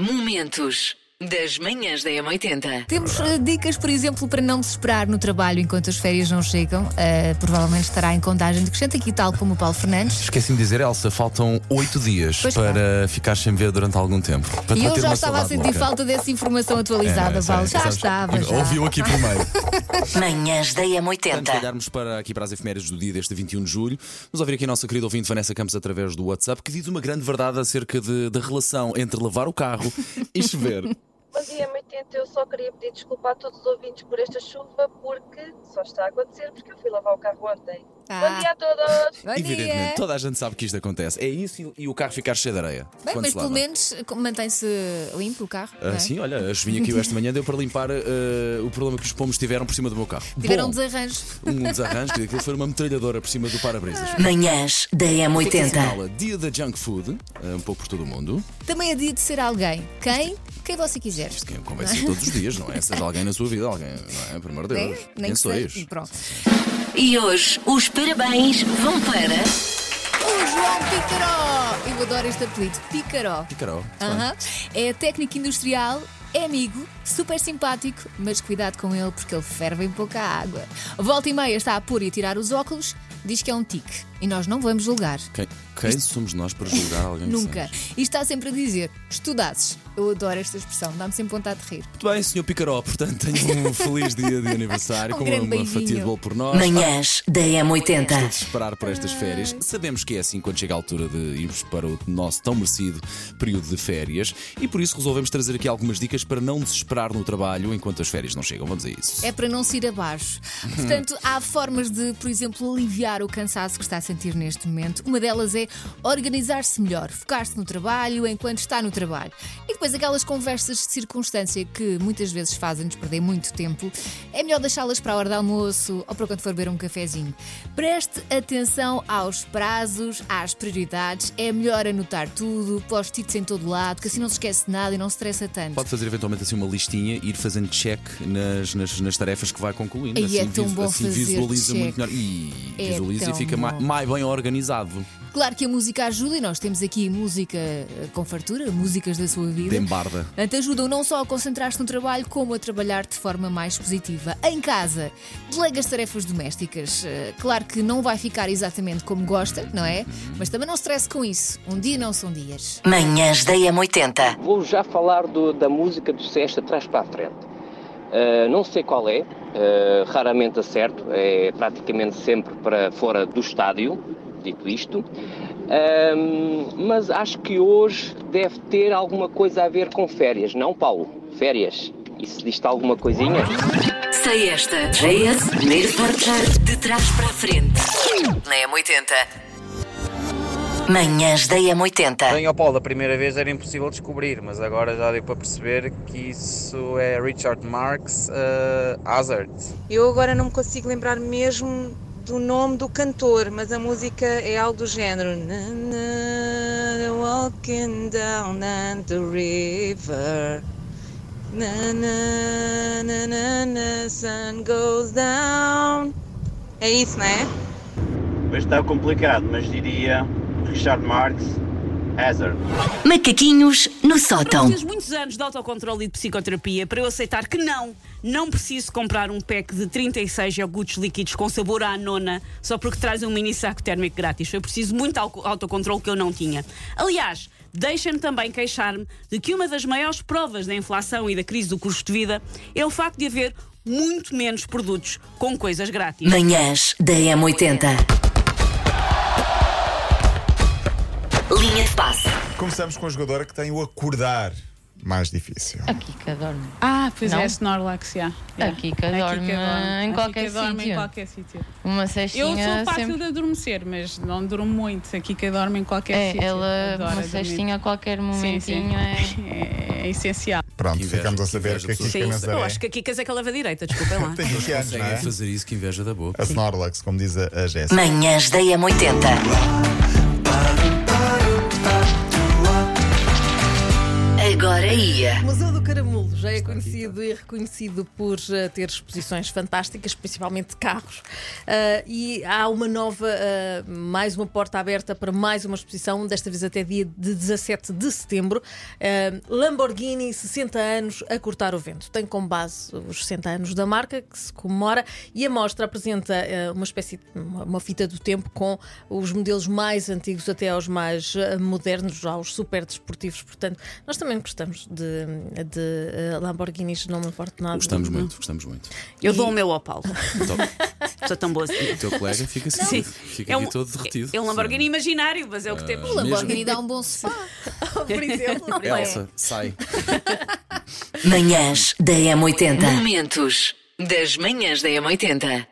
Momentos das manhãs da M80. Temos eh, dicas, por exemplo, para não se esperar no trabalho enquanto as férias não chegam. Eh, provavelmente estará em contagem decrescente, aqui tal como o Paulo Fernandes. Esqueci-me de dizer, Elsa, faltam oito dias Pois para ficar sem ver durante algum tempo. Para E eu já estava a sentir louca. falta dessa informação atualizada, É, Paulo. sei, Já sabes, estava, já. Ouviu aqui primeiro. Manhãs da Antes de M80. olharmos para, aqui para as efemérides do dia deste 21 de julho, vamos ouvir aqui a nossa querida ouvinte Vanessa Campos através do WhatsApp que diz uma grande verdade acerca de- da relação entre lavar o carro e chover. Bom dia, M80. Eu só queria pedir desculpa a todos os ouvintes por esta chuva, porque só está a acontecer porque eu fui lavar o carro ontem. Ah. Bom dia a todos! Bom Evidentemente, dia. toda a gente sabe que isto acontece. É isso e, e o carro ficar cheio de areia. Bem, mas pelo menos eh, mantém-se limpo o carro. Ah, é? sim, olha, a chuvinha que eu esta manhã deu para limpar ah, o problema que os pomos tiveram por cima do meu carro. Tiveram Bom, desarranjos. um desarranjo, que aquilo foi uma metralhadora por cima do para-brisas. Manhãs da O que é que M80. assinala? Dia da junk food, ah, um pouco por todo o mundo. Também é dia de ser alguém. Quem? Quem você quiser. Isto quem convém ser todos os dias, não é? Seja alguém na sua vida, alguém, não é? Por amor de É? Deus. Nem Quem que sois? Pronto. E hoje os parabéns vão para. O João Picaró! Eu adoro este apelido, Picaró. Picaró. Aham. É técnico industrial, é amigo, super simpático, mas cuidado com ele porque ele ferve em pouca água. Volta e meia está a pôr e a tirar os óculos, diz que é um tique e nós não vamos julgar. Quem, quem somos nós para julgar alguém Nunca. E está sempre a dizer: estudasses. Eu adoro esta expressão, dá-me sempre vontade de rir. Muito bem, senhor Picaró, portanto, tenho um feliz dia de aniversário Um com uma, uma fatia de beijinho. bolo por nós. Manhãs da Estou a M80. desesperar por estas férias. Sabemos que é assim quando chega a altura de irmos para o nosso tão merecido período de férias e por isso resolvemos trazer aqui algumas dicas para não desesperar no trabalho enquanto as férias não chegam. Vamos a isso. É para não se ir abaixo. Portanto, há formas de, por exemplo, aliviar o cansaço que está a sentir neste momento. Uma delas é organizar-se melhor, focar-se no trabalho enquanto está no trabalho. E depois aquelas conversas de circunstância que muitas vezes fazem-nos perder muito tempo, é melhor deixá-las para a hora do almoço ou para quando for beber um cafezinho. Preste atenção aos prazos, às prioridades. É melhor anotar tudo, post-its em todo lado, que assim não se esquece de nada e não se estressa tanto. Pode fazer eventualmente assim uma listinha e ir fazendo check nas, nas, nas tarefas que vai concluindo. Ai, assim, é tão bom assim fazer visualiza check. muito melhor. E É visualiza e fica mais, mais bem organizado. Claro que a música ajuda e nós temos aqui música eh, com fartura, músicas da sua vida. Dembarda. Portanto, ajudam não só a concentrar-se no trabalho, como a trabalhar de forma mais positiva. Em casa, delega as tarefas domésticas. Eh, Claro que não vai ficar exatamente como gosta, não é? Mas também não stresse com isso. Um dia não são dias. Manhãs da M80. Vou já falar do- da música do Sesta trás para a frente. Uh, não sei qual é, uh, raramente acerto, é praticamente sempre para fora do estádio, dito isto. Um, mas acho que hoje deve ter alguma coisa a ver com férias, não, Paulo? Férias. Isso diz-te alguma coisinha? Sei esta. JS, primeiro portar de trás para a frente. Na M80. Manhãs da M80. Bem, ao Paulo, da primeira vez era impossível descobrir, mas agora já deu para perceber que isso é Richard Marx uh, Hazard. Eu agora não me consigo lembrar mesmo do nome do cantor, mas a música é algo do género. Na, na, walking down the river. Na, na, na, na, na, sun goes down. É isso, não é? Mas está complicado, mas diria Richard Marx, Hazard. Macaquinhos no sótão. Preciso muitos anos de autocontrole e de psicoterapia para eu aceitar que não, não preciso comprar um pack de 36 iogurtes líquidos com sabor à nona só porque traz um mini saco térmico grátis. Foi preciso muito au- autocontrole que eu não tinha. Aliás, deixem-me também queixar-me de que uma das maiores provas da inflação e da crise do custo de vida é o facto de haver muito menos produtos com coisas grátis. Manhãs da M80. Passe. Começamos com a jogadora que tem o acordar mais difícil. A Kika dorme. Ah, pois Não? é, Snorlax, já. A Kika dorme em qualquer sítio. sítio. Uma Eu cestinha sou fácil sempre. de adormecer, mas não durmo muito. A Kika dorme em qualquer É, sítio. ela, Adora uma dormir. cestinha a qualquer Sim, momentinho sim. é. É, é essencial. Pronto, inveja, ficamos a que saber inveja, que a pessoas Kika que Nazaré Eu acho que a Kikas é que leva direita, desculpem lá. tem 20 anos, não Conseguem é? fazer isso, que inveja da boca. A Snorlax, como diz a, a Jéssica. Manhãs da M80. Agora ia. O Museu do Caramulo já é conhecido e reconhecido por uh, ter exposições fantásticas, principalmente de carros. Uh, e há uma nova, uh, mais uma porta aberta para mais uma exposição, desta vez até dia de 17 de setembro. Lamborghini, 60 anos a cortar o vento. Tem como base os 60 anos da marca, que se comemora, e a mostra apresenta uma espécie de uma fita do tempo com os modelos mais antigos até aos mais modernos, aos super desportivos. Portanto, nós também gostamos de, de uh, Lamborghinis, não me importa nada. Gostamos muito, gostamos muito. Eu dou o meu ao Paulo. Sou tão boa assim. O teu colega fica assim, Sim. fica é um, aqui todo derretido. É um Lamborghini Sim. imaginário, mas é o que temos. O Lamborghini dá um bom sofá. Por exemplo. Elsa, sai. Manhãs da M80. Momentos das manhãs da M80.